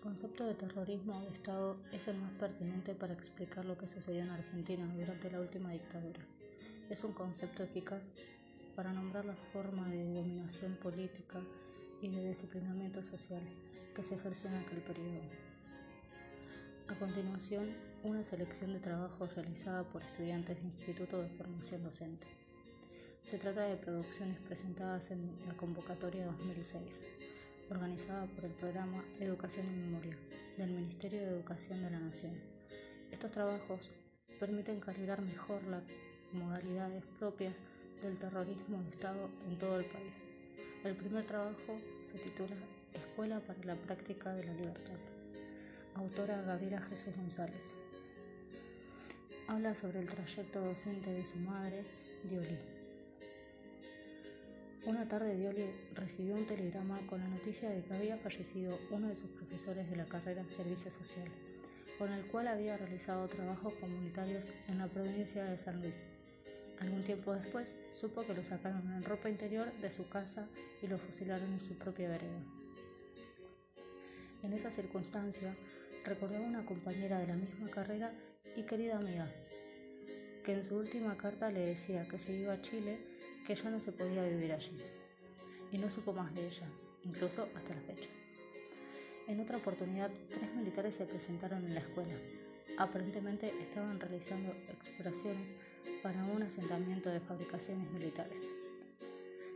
El concepto de terrorismo de Estado es el más pertinente para explicar lo que sucedió en Argentina durante la última dictadura. Es un concepto eficaz para nombrar la forma de dominación política y de disciplinamiento social que se ejerció en aquel periodo. A continuación, una selección de trabajos realizada por estudiantes de Instituto de Formación Docente. Se trata de producciones presentadas en la convocatoria 2006 organizada por el programa Educación en Memoria del Ministerio de Educación de la Nación. Estos trabajos permiten calibrar mejor las modalidades propias del terrorismo de Estado en todo el país. El primer trabajo se titula Escuela para la Práctica de la Libertad. Autora Gabriela Jesús González. Habla sobre el trayecto docente de su madre, Dioli. Una tarde Dioli recibió un telegrama con la noticia de que había fallecido uno de sus profesores de la carrera en Servicio Social, con el cual había realizado trabajos comunitarios en la provincia de San Luis. Algún tiempo después supo que lo sacaron en ropa interior de su casa y lo fusilaron en su propia vereda. En esa circunstancia recordó a una compañera de la misma carrera y querida amiga, que en su última carta le decía que se iba a Chile que ya no se podía vivir allí, y no supo más de ella, incluso hasta la fecha. En otra oportunidad, tres militares se presentaron en la escuela. Aparentemente estaban realizando exploraciones para un asentamiento de fabricaciones militares.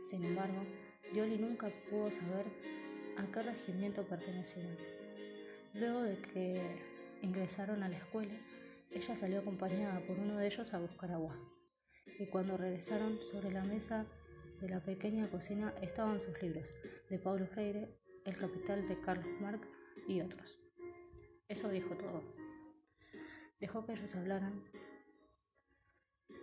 Sin embargo, Dioli nunca pudo saber a qué regimiento pertenecían. Luego de que ingresaron a la escuela, ella salió acompañada por uno de ellos a buscar agua y cuando regresaron sobre la mesa de la pequeña cocina estaban sus libros, de Paulo Freire, El Capital de Carlos Marx y otros. Eso dijo todo. Dejó que ellos hablaran,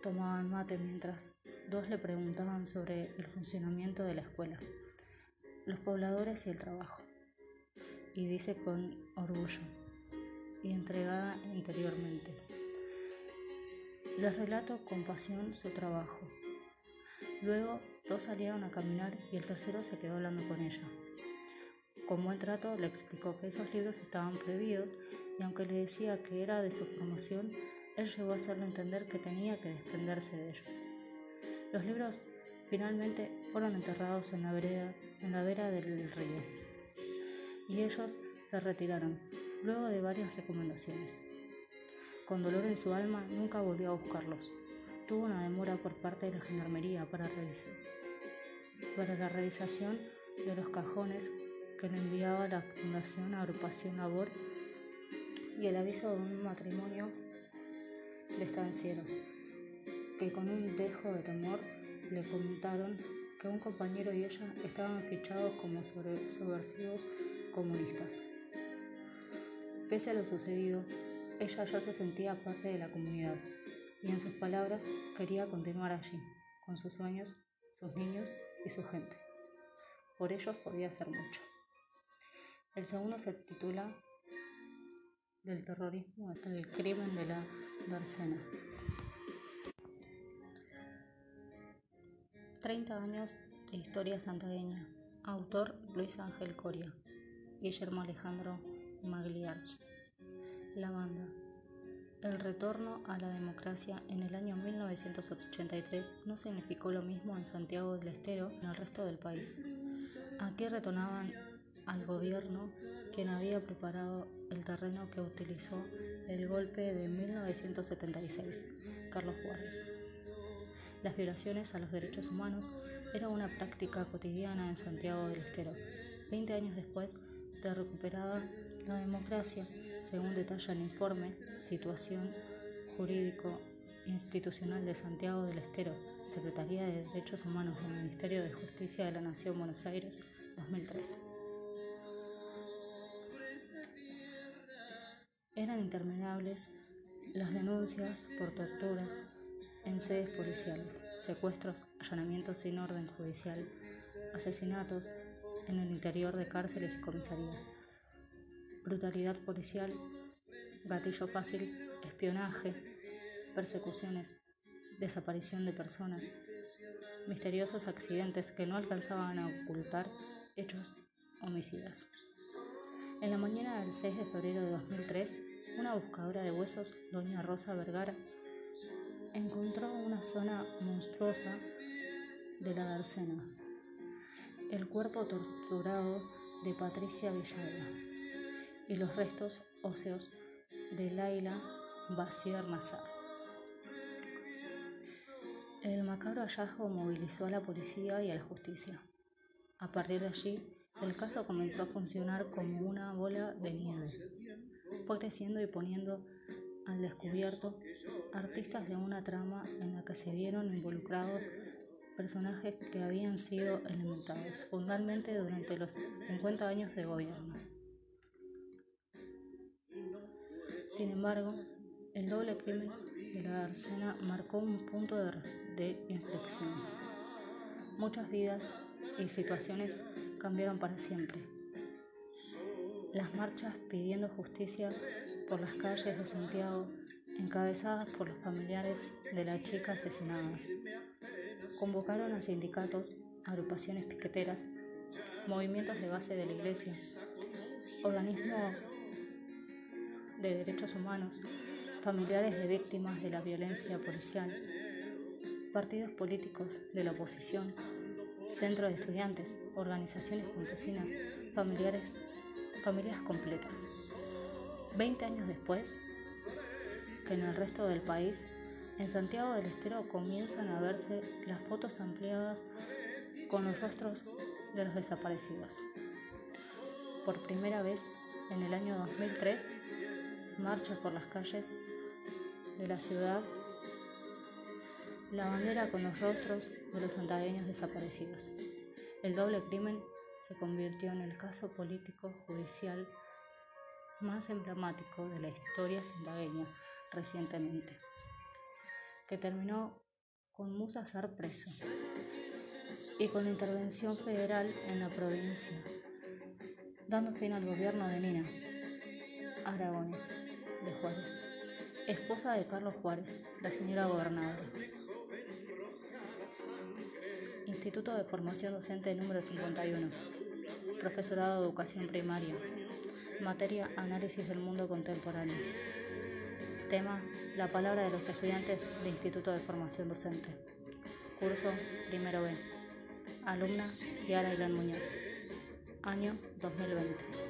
tomaban mate mientras dos le preguntaban sobre el funcionamiento de la escuela, los pobladores y el trabajo. Y dice con orgullo y entregada interiormente. Les relato con pasión su trabajo. Luego dos salieron a caminar y el tercero se quedó hablando con ella. Con buen trato le explicó que esos libros estaban prohibidos y aunque le decía que era de su promoción, él llegó a hacerle entender que tenía que desprenderse de ellos. Los libros finalmente fueron enterrados en la vereda, en la vera del río, y ellos se retiraron, luego de varias recomendaciones. Con dolor en su alma, nunca volvió a buscarlos. Tuvo una demora por parte de la gendarmería para, revisar, para la realización de los cajones que le enviaba la Fundación Agrupación Labor y el aviso de un matrimonio de estancieros, que con un dejo de temor le comentaron que un compañero y ella estaban fichados como subversivos comunistas. Pese a lo sucedido, ella ya se sentía parte de la comunidad y en sus palabras quería continuar allí, con sus sueños, sus niños y su gente. Por ellos podía hacer mucho. El segundo se titula Del terrorismo hasta el crimen de la Darcena. 30 años de historia santagueña. Autor Luis Ángel Coria. Guillermo Alejandro Magliarch. La banda. El retorno a la democracia en el año 1983 no significó lo mismo en Santiago del Estero que en el resto del país. Aquí retornaban al gobierno quien había preparado el terreno que utilizó el golpe de 1976, Carlos Juárez. Las violaciones a los derechos humanos eran una práctica cotidiana en Santiago del Estero. Veinte años después de recuperada la democracia, según detalla el informe Situación Jurídico Institucional de Santiago del Estero, Secretaría de Derechos Humanos del Ministerio de Justicia de la Nación Buenos Aires, 2003. Eran interminables las denuncias por torturas en sedes policiales, secuestros, allanamientos sin orden judicial, asesinatos en el interior de cárceles y comisarías, brutalidad policial, gatillo fácil, espionaje, persecuciones, desaparición de personas, misteriosos accidentes que no alcanzaban a ocultar hechos homicidas. En la mañana del 6 de febrero de 2003, una buscadora de huesos, doña Rosa Vergara, encontró una zona monstruosa de la dársena, el cuerpo torturado de Patricia Villalba y los restos óseos de Laila Basier Nazar. El macabro hallazgo movilizó a la policía y a la justicia. A partir de allí, el caso comenzó a funcionar como una bola de nieve. Fue y poniendo al descubierto artistas de una trama en la que se vieron involucrados personajes que habían sido elementados fundamentalmente durante los 50 años de gobierno. Sin embargo, el doble crimen de la Arcena marcó un punto de, de inflexión. Muchas vidas y situaciones cambiaron para siempre. Las marchas pidiendo justicia por las calles de Santiago, encabezadas por los familiares de la chica asesinadas, convocaron a sindicatos, agrupaciones piqueteras, movimientos de base de la Iglesia, organismos de derechos humanos, familiares de víctimas de la violencia policial, partidos políticos de la oposición, centros de estudiantes, organizaciones campesinas, familiares, familias completas. Veinte años después, que en el resto del país, en Santiago del Estero comienzan a verse las fotos ampliadas con los rostros de los desaparecidos. Por primera vez, en el año 2003, marcha por las calles de la ciudad la bandera con los rostros de los santagueños desaparecidos. El doble crimen se convirtió en el caso político judicial más emblemático de la historia santagueña recientemente, que terminó con Musa ser preso y con la intervención federal en la provincia, dando fin al gobierno de Nina Aragones de Juárez, esposa de Carlos Juárez, la señora gobernadora. Instituto de Formación Docente número 51. Profesorado de Educación Primaria. Materia Análisis del Mundo Contemporáneo. Tema La palabra de los estudiantes del Instituto de Formación Docente. Curso Primero B. Alumna Kiara Ilan Muñoz. Año 2020.